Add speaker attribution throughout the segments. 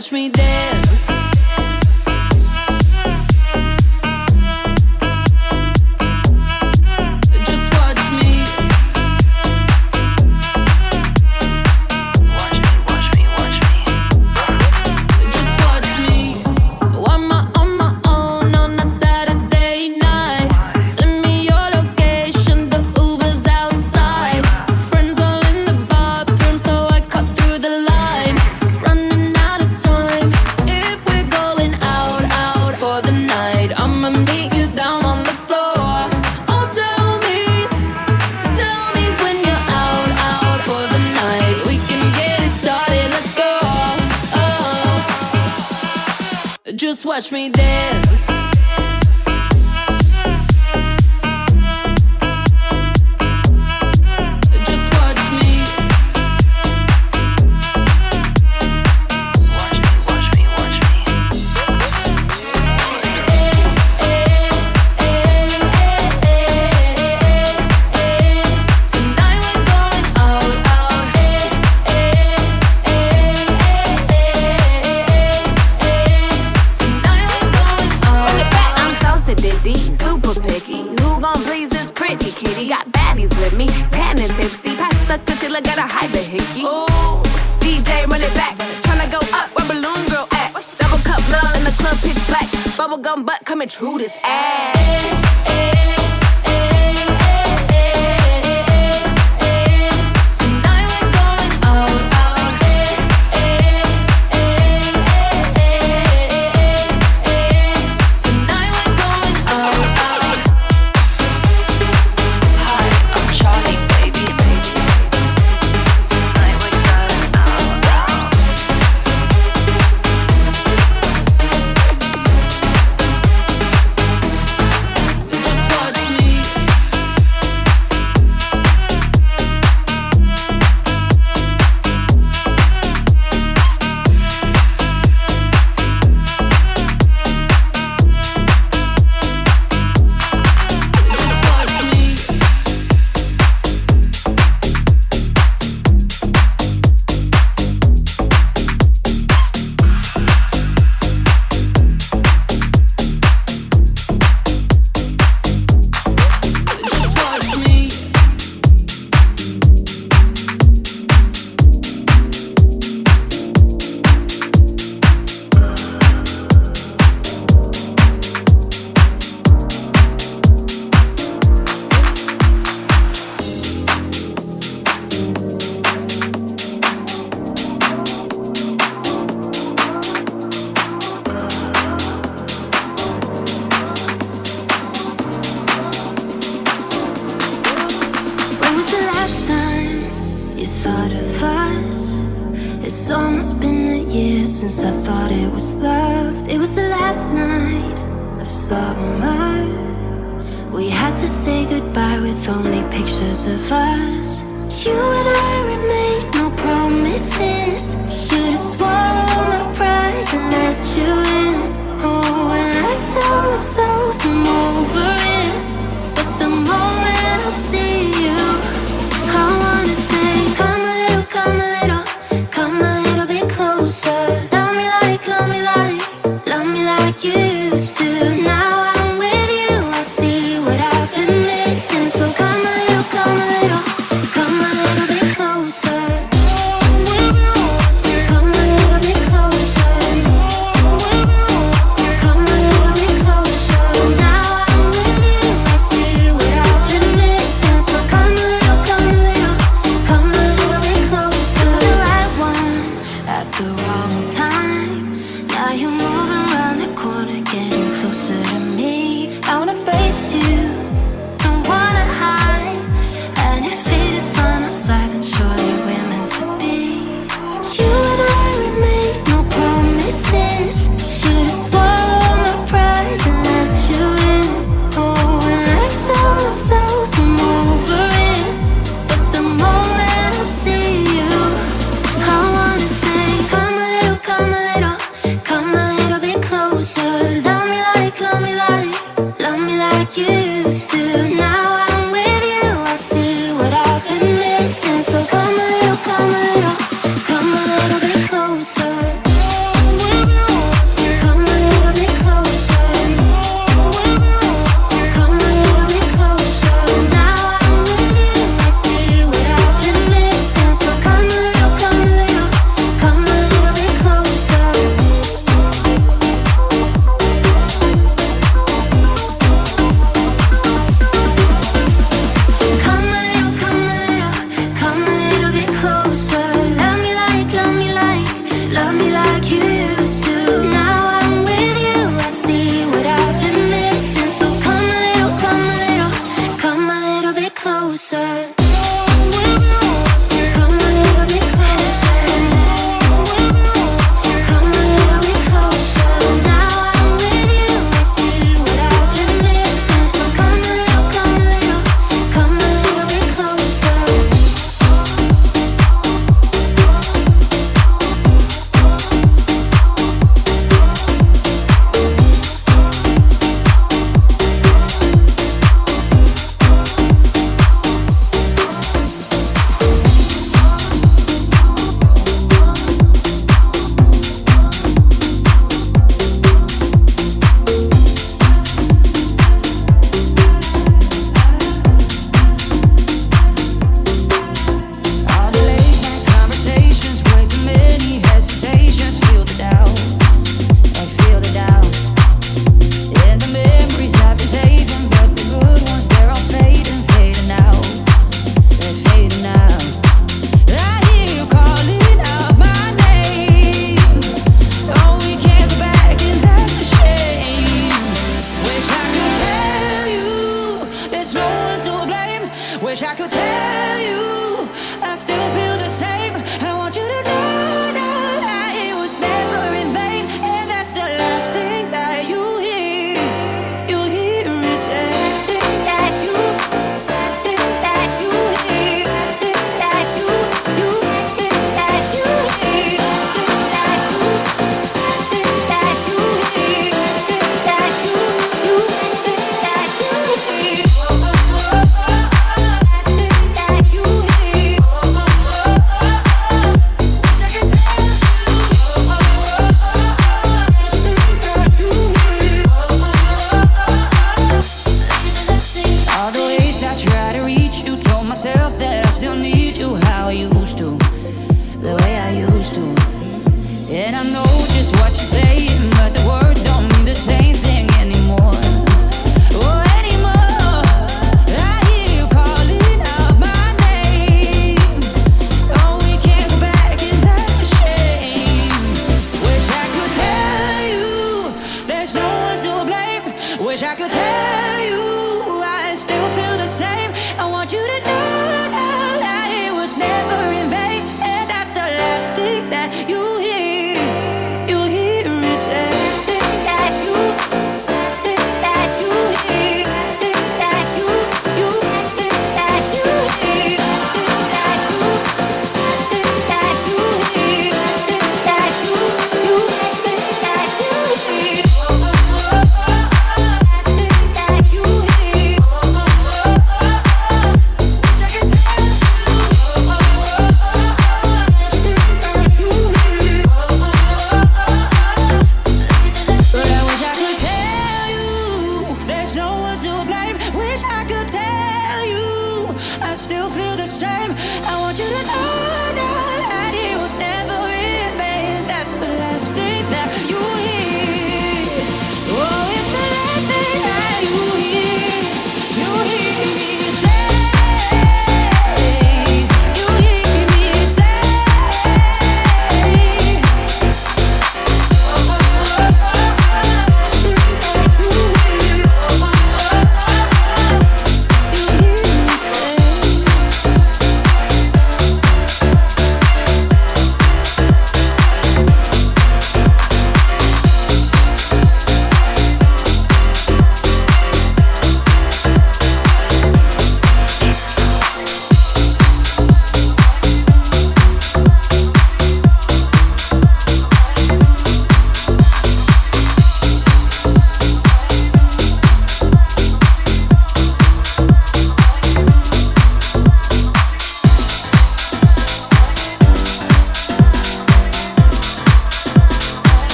Speaker 1: watch me dance.
Speaker 2: True this ass.
Speaker 3: The to say goodbye with only pictures of us. You and closer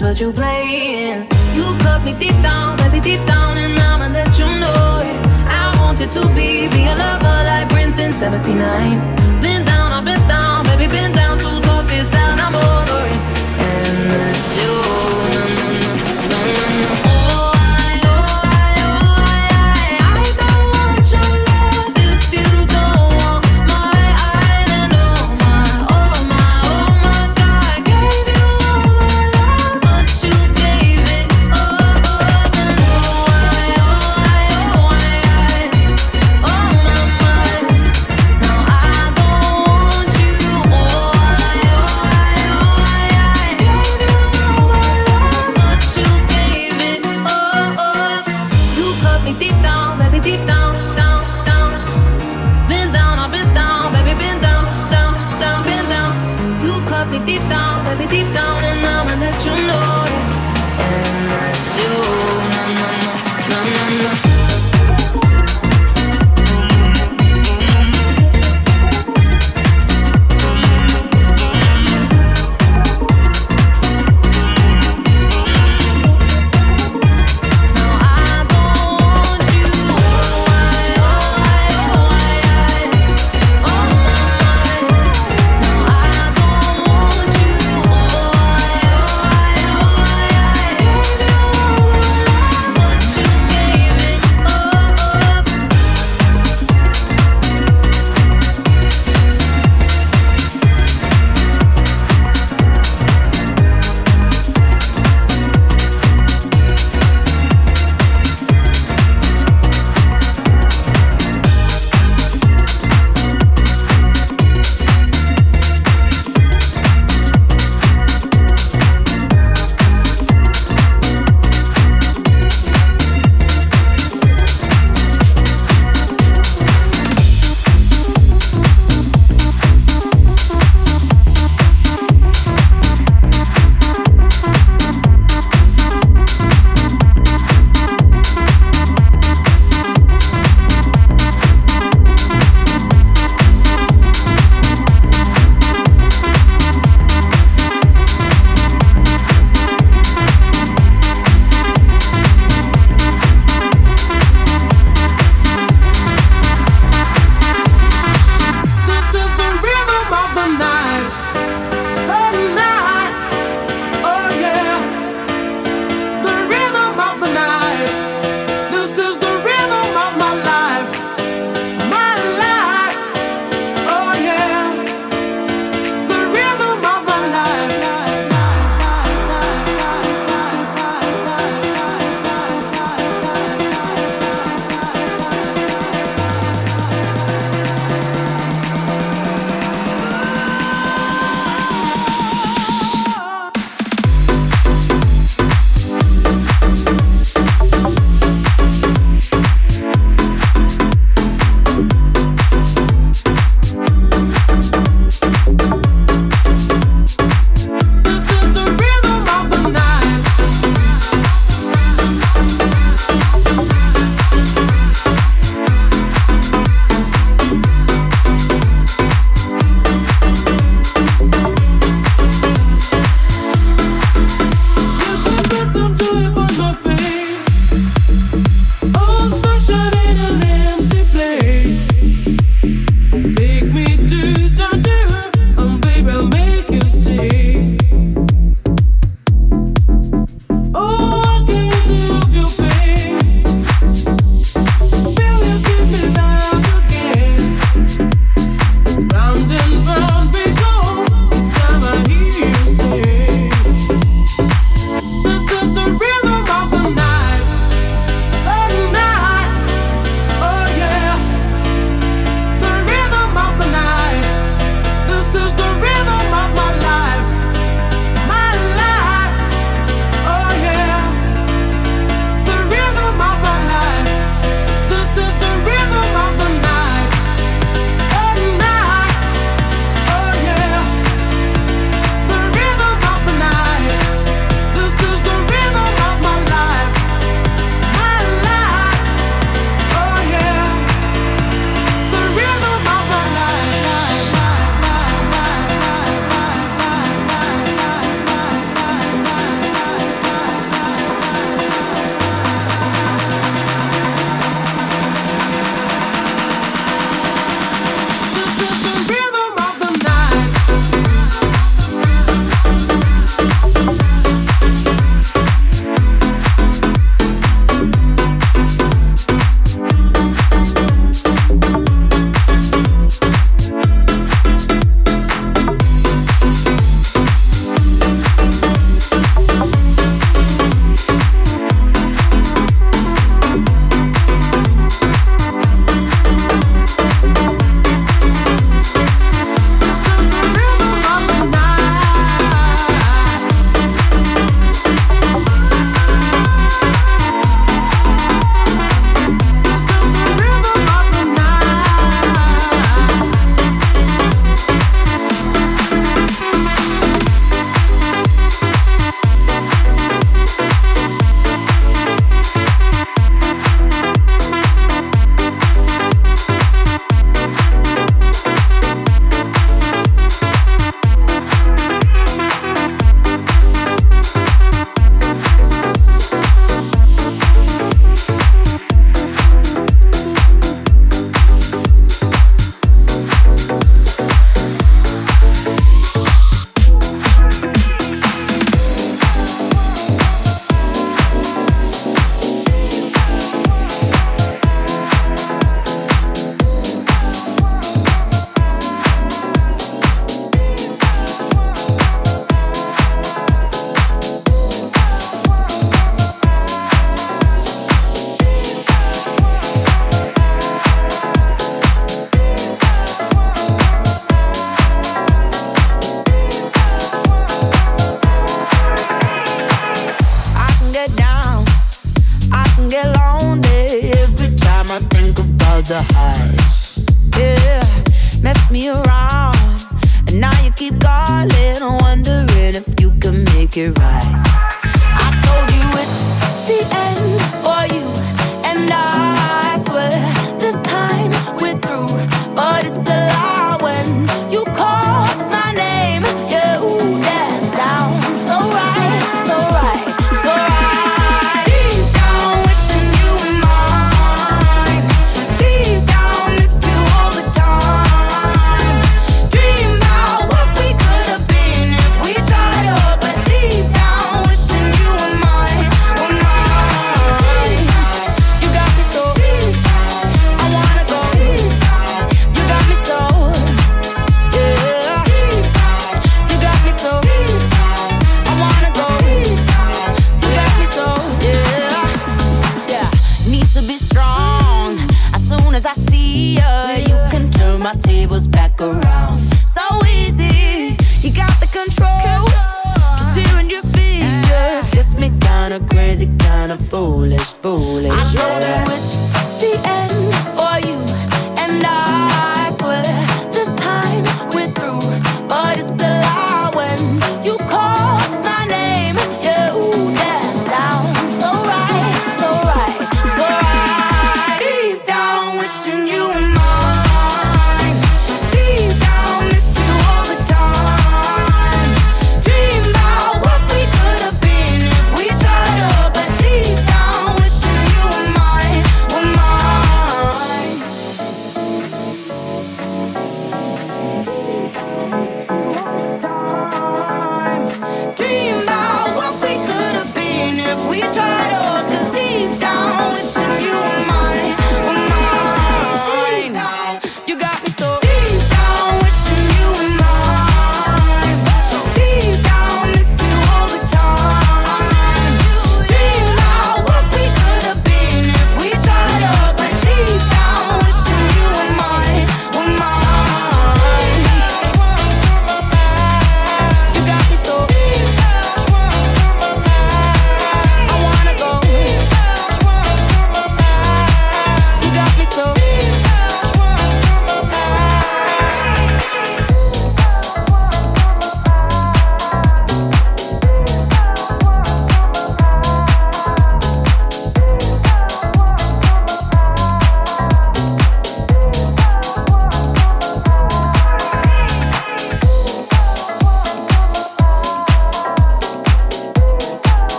Speaker 3: that's what you playing. You cut me deep down, baby, deep down, and I'ma let you know it. I want you to be, be a lover like Prince in 79. Been down, I've been down, baby, been down to talk this out, I'm over it. And that's you.